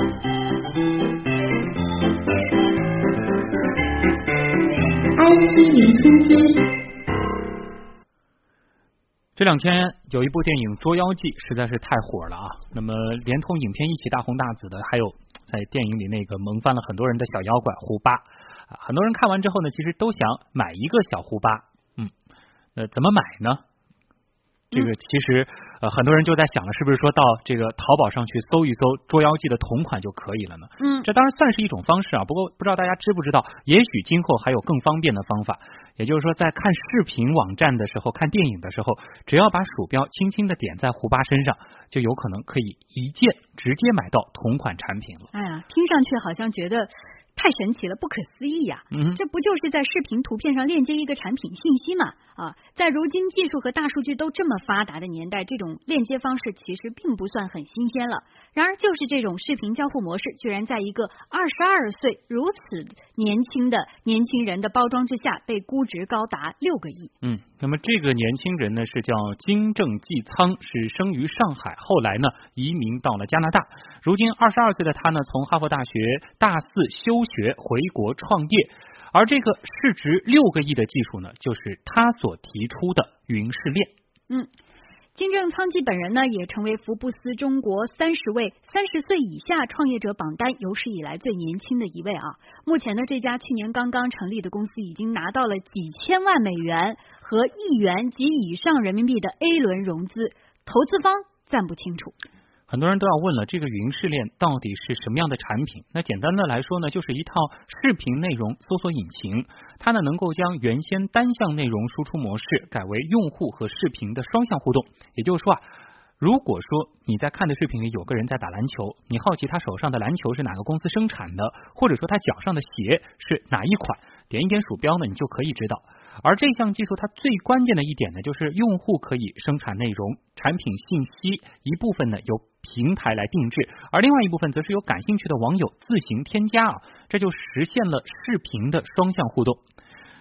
IC 离心机。这两天有一部电影《捉妖记》实在是太火了啊！那么连同影片一起大红大紫的，还有在电影里那个萌翻了很多人的小妖怪胡巴！很多人看完之后呢，其实都想买一个小胡巴，嗯，呃，怎么买呢？这个其实呃很多人就在想了，是不是说到这个淘宝上去搜一搜《捉妖记》的同款就可以了呢？嗯，这当然算是一种方式啊。不过不知道大家知不知道，也许今后还有更方便的方法。也就是说，在看视频网站的时候，看电影的时候，只要把鼠标轻轻的点在胡巴身上，就有可能可以一键直接买到同款产品了。哎呀，听上去好像觉得。太神奇了，不可思议呀！嗯，这不就是在视频图片上链接一个产品信息吗？啊，在如今技术和大数据都这么发达的年代，这种链接方式其实并不算很新鲜了。然而，就是这种视频交互模式，居然在一个二十二岁如此年轻的年轻人的包装之下，被估值高达六个亿。嗯，那么这个年轻人呢，是叫金正纪仓，是生于上海，后来呢移民到了加拿大。如今二十二岁的他呢，从哈佛大学大四休。学回国创业，而这个市值六个亿的技术呢，就是他所提出的云试炼。嗯，金正仓基本人呢，也成为福布斯中国三十位三十岁以下创业者榜单有史以来最年轻的一位啊。目前呢，这家去年刚刚成立的公司已经拿到了几千万美元和亿元及以上人民币的 A 轮融资，投资方暂不清楚。很多人都要问了，这个云试炼到底是什么样的产品？那简单的来说呢，就是一套视频内容搜索引擎，它呢能够将原先单向内容输出模式改为用户和视频的双向互动。也就是说啊，如果说你在看的视频里有个人在打篮球，你好奇他手上的篮球是哪个公司生产的，或者说他脚上的鞋是哪一款，点一点鼠标呢，你就可以知道。而这项技术它最关键的一点呢，就是用户可以生产内容，产品信息一部分呢由平台来定制，而另外一部分则是由感兴趣的网友自行添加啊，这就实现了视频的双向互动。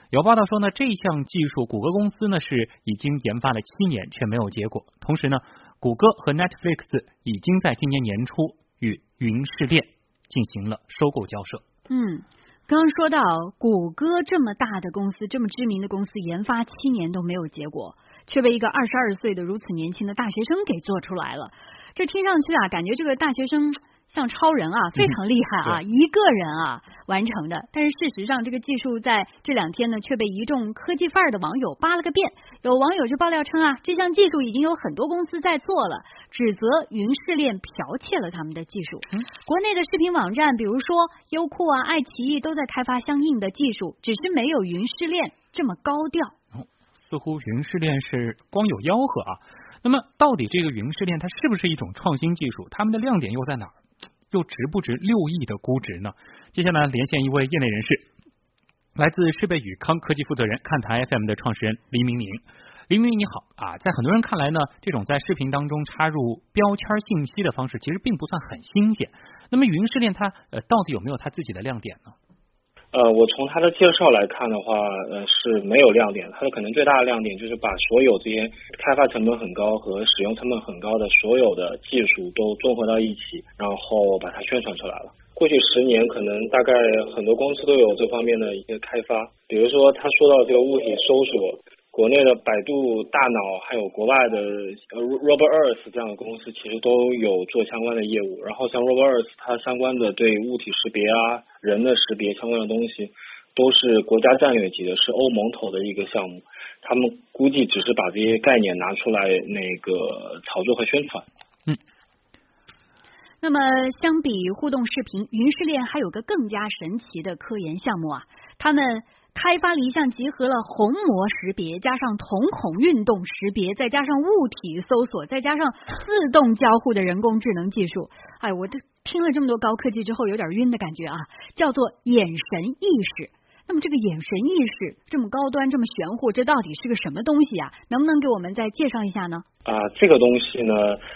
有报道说呢，这项技术谷歌公司呢是已经研发了七年却没有结果，同时呢，谷歌和 Netflix 已经在今年年初与云试炼进行了收购交涉。嗯。刚刚说到谷歌这么大的公司，这么知名的公司，研发七年都没有结果，却被一个二十二岁的如此年轻的大学生给做出来了。这听上去啊，感觉这个大学生。像超人啊，非常厉害啊，一个人啊完成的。但是事实上，这个技术在这两天呢，却被一众科技范儿的网友扒了个遍。有网友就爆料称啊，这项技术已经有很多公司在做了，指责云试炼剽窃了他们的技术。国内的视频网站，比如说优酷啊、爱奇艺，都在开发相应的技术，只是没有云试炼这么高调。似乎云试炼是光有吆喝啊。那么，到底这个云试炼它是不是一种创新技术？他们的亮点又在哪儿？又值不值六亿的估值呢？接下来连线一位业内人士，来自世贝宇康科技负责人、看台 FM 的创始人黎明明。黎明你好啊，在很多人看来呢，这种在视频当中插入标签信息的方式，其实并不算很新鲜。那么云试炼它呃到底有没有它自己的亮点呢？呃，我从他的介绍来看的话，呃是没有亮点。他的可能最大的亮点就是把所有这些开发成本很高和使用成本很高的所有的技术都综合到一起，然后把它宣传出来了。过去十年，可能大概很多公司都有这方面的一些开发，比如说他说到这个物体搜索。国内的百度大脑，还有国外的呃 Robert Earth 这样的公司，其实都有做相关的业务。然后像 Robert Earth，它相关的对物体识别啊、人的识别相关的东西，都是国家战略级的，是欧盟投的一个项目。他们估计只是把这些概念拿出来那个炒作和宣传。嗯。那么，相比互动视频，云视链还有个更加神奇的科研项目啊，他们。开发了一项集合了虹膜识别、加上瞳孔运动识别、再加上物体搜索、再加上自动交互的人工智能技术。哎，我这听了这么多高科技之后，有点晕的感觉啊！叫做眼神意识。那么这个眼神意识这么高端、这么玄乎，这到底是个什么东西啊？能不能给我们再介绍一下呢？啊，这个东西呢，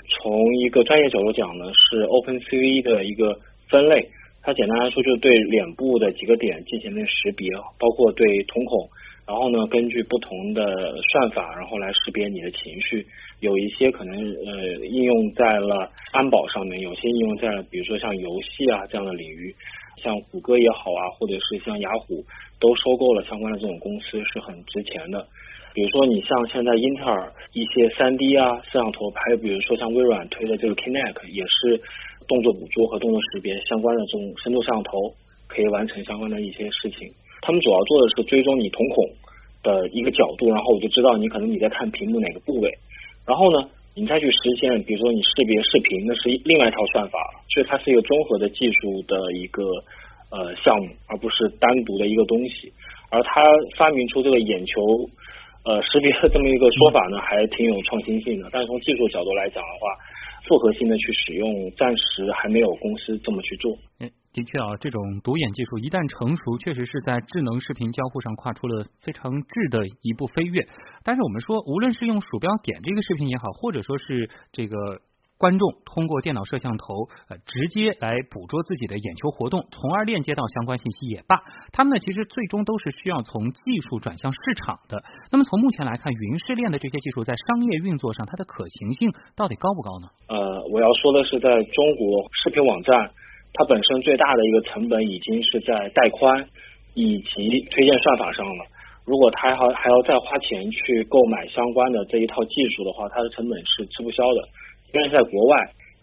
从一个专业角度讲呢，是 OpenCV 的一个分类。它简单来说，就是对脸部的几个点进行了识别，包括对瞳孔，然后呢，根据不同的算法，然后来识别你的情绪。有一些可能呃应用在了安保上面，有些应用在了比如说像游戏啊这样的领域，像谷歌也好啊，或者是像雅虎都收购了相关的这种公司，是很值钱的。比如说你像现在英特尔一些三 D 啊摄像头，还有比如说像微软推的这个 Kinect，也是动作捕捉和动作识别相关的这种深度摄像头，可以完成相关的一些事情。他们主要做的是追踪你瞳孔的一个角度，然后我就知道你可能你在看屏幕哪个部位。然后呢，你再去实现，比如说你识别视频，那是另外一套算法，所以它是一个综合的技术的一个呃项目，而不是单独的一个东西。而它发明出这个眼球呃识别的这么一个说法呢，还挺有创新性的。但是从技术角度来讲的话，复合性的去使用，暂时还没有公司这么去做。的确啊，这种独眼技术一旦成熟，确实是在智能视频交互上跨出了非常质的一步飞跃。但是我们说，无论是用鼠标点这个视频也好，或者说是这个观众通过电脑摄像头呃直接来捕捉自己的眼球活动，从而链接到相关信息也罢，他们呢其实最终都是需要从技术转向市场的。那么从目前来看，云视链的这些技术在商业运作上，它的可行性到底高不高呢？呃，我要说的是，在中国视频网站。它本身最大的一个成本已经是在带宽以及推荐算法上了。如果他还还要再花钱去购买相关的这一套技术的话，它的成本是吃不消的。因为在国外，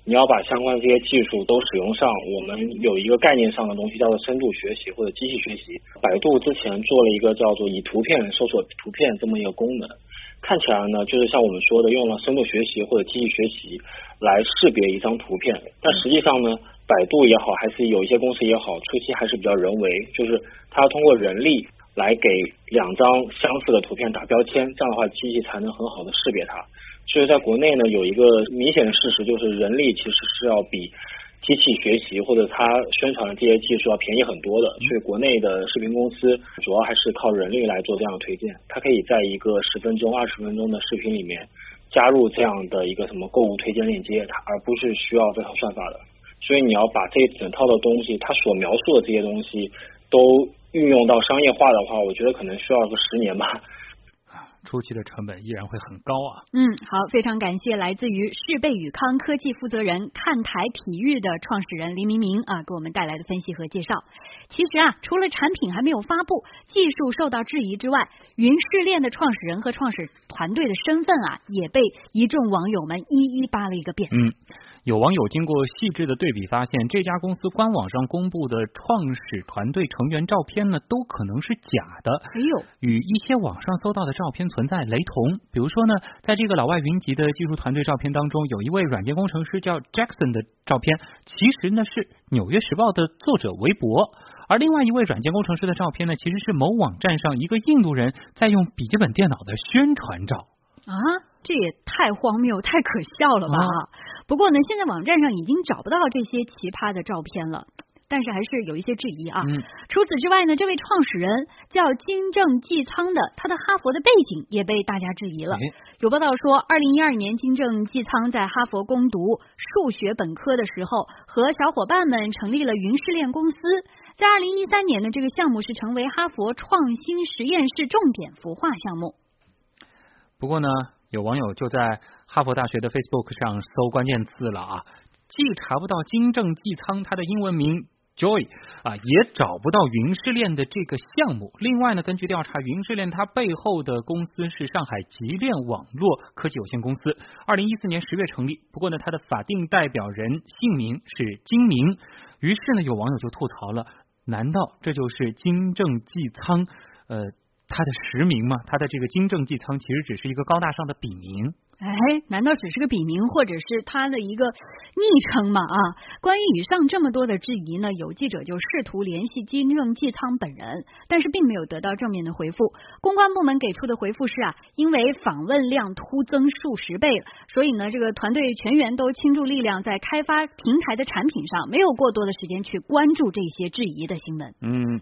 你要把相关的这些技术都使用上，我们有一个概念上的东西叫做深度学习或者机器学习。百度之前做了一个叫做以图片搜索图片这么一个功能，看起来呢就是像我们说的用了深度学习或者机器学习来识别一张图片，但实际上呢。百度也好，还是有一些公司也好，初期还是比较人为，就是它通过人力来给两张相似的图片打标签，这样的话机器才能很好的识别它。所以在国内呢，有一个明显的事实，就是人力其实是要比机器学习或者它宣传的这些技术要便宜很多的。所以国内的视频公司主要还是靠人力来做这样的推荐，它可以在一个十分钟、二十分钟的视频里面加入这样的一个什么购物推荐链接，它而不是需要这套算法的。所以你要把这整套的东西，它所描述的这些东西，都运用到商业化的话，我觉得可能需要个十年吧。初期的成本依然会很高啊。嗯，好，非常感谢来自于世贝宇康科技负责人看台体育的创始人黎明明啊，给我们带来的分析和介绍。其实啊，除了产品还没有发布，技术受到质疑之外，云试炼的创始人和创始团队的身份啊，也被一众网友们一一扒了一个遍。嗯。有网友经过细致的对比，发现这家公司官网上公布的创始团队成员照片呢，都可能是假的，哎呦，与一些网上搜到的照片存在雷同。比如说呢，在这个老外云集的技术团队照片当中，有一位软件工程师叫 Jackson 的照片，其实呢是《纽约时报》的作者韦伯；而另外一位软件工程师的照片呢，其实是某网站上一个印度人在用笔记本电脑的宣传照。啊，这也太荒谬、太可笑了吧！不过呢，现在网站上已经找不到这些奇葩的照片了，但是还是有一些质疑啊。除此之外呢，这位创始人叫金正纪仓的，他的哈佛的背景也被大家质疑了。有报道说，二零一二年金正纪仓在哈佛攻读数学本科的时候，和小伙伴们成立了云试炼公司。在二零一三年呢，这个项目是成为哈佛创新实验室重点孵化项目。不过呢，有网友就在哈佛大学的 Facebook 上搜关键字了啊，既查不到金正纪仓他的英文名 Joy 啊，也找不到云视链的这个项目。另外呢，根据调查，云视链它背后的公司是上海极链网络科技有限公司，二零一四年十月成立。不过呢，它的法定代表人姓名是金明。于是呢，有网友就吐槽了：难道这就是金正济仓？呃？他的实名嘛，他的这个金正济仓其实只是一个高大上的笔名。哎，难道只是个笔名，或者是他的一个昵称吗？啊，关于以上这么多的质疑呢，有记者就试图联系金正济仓本人，但是并没有得到正面的回复。公关部门给出的回复是啊，因为访问量突增数十倍了，所以呢，这个团队全员都倾注力量在开发平台的产品上，没有过多的时间去关注这些质疑的新闻。嗯。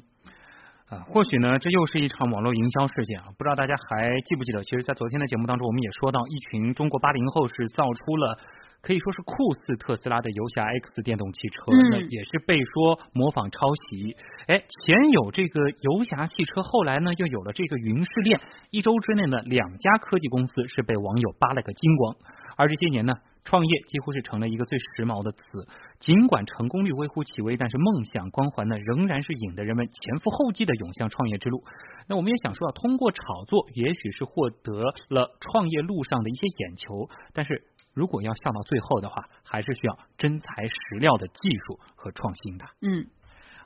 啊，或许呢，这又是一场网络营销事件啊！不知道大家还记不记得？其实，在昨天的节目当中，我们也说到，一群中国八零后是造出了可以说是酷似特斯拉的游侠 X 电动汽车，那也是被说模仿抄袭。哎，前有这个游侠汽车，后来呢又有了这个云试炼，一周之内呢，两家科技公司是被网友扒了个精光。而这些年呢？创业几乎是成了一个最时髦的词，尽管成功率微乎其微，但是梦想光环呢，仍然是引得人们前赴后继的涌向创业之路。那我们也想说啊，通过炒作，也许是获得了创业路上的一些眼球，但是如果要笑到最后的话，还是需要真材实料的技术和创新的。嗯。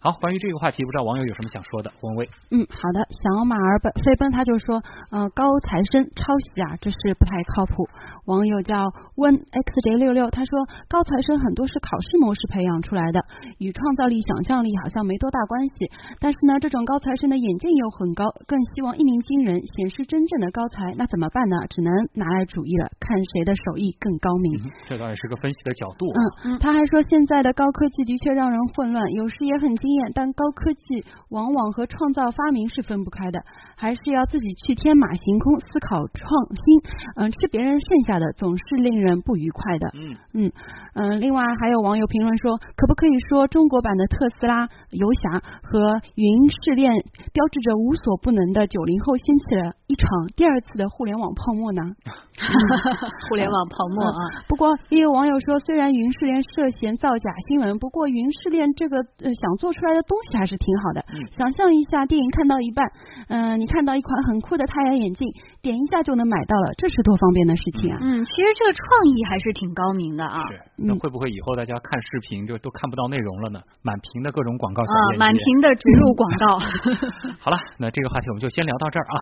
好，关于这个话题，不知道网友有什么想说的？文威，嗯，好的，小马儿奔飞奔，他就说，呃，高材生抄袭啊，这是不太靠谱。网友叫温 xj 六六，他说，高材生很多是考试模式培养出来的，与创造力、想象力好像没多大关系。但是呢，这种高材生的眼界又很高，更希望一鸣惊人，显示真正的高才，那怎么办呢？只能拿来主义了，看谁的手艺更高明。这倒也是个分析的角度。嗯，他还说，现在的高科技的确让人混乱，有时也很惊。但高科技往往和创造发明是分不开的，还是要自己去天马行空思考创新。嗯，吃别人剩下的总是令人不愉快的。嗯嗯嗯。另外还有网友评论说，可不可以说中国版的特斯拉、游侠和云试炼，标志着无所不能的九零后新起了一场第二次的互联网泡沫呢？互联网泡沫啊！不过也有网友说，虽然云试炼涉嫌造假新闻，不过云试炼这个呃想做出来的东西还是挺好的。想象一下，电影看到一半，嗯，你看到一款很酷的太阳眼镜，点一下就能买到了，这是多方便的事情啊！嗯，其实这个创意还是挺高明的啊。是，那会不会以后大家看视频就都看不到内容了呢？满屏的各种广告啊，满屏的植入广告。好了，那这个话题我们就先聊到这儿啊。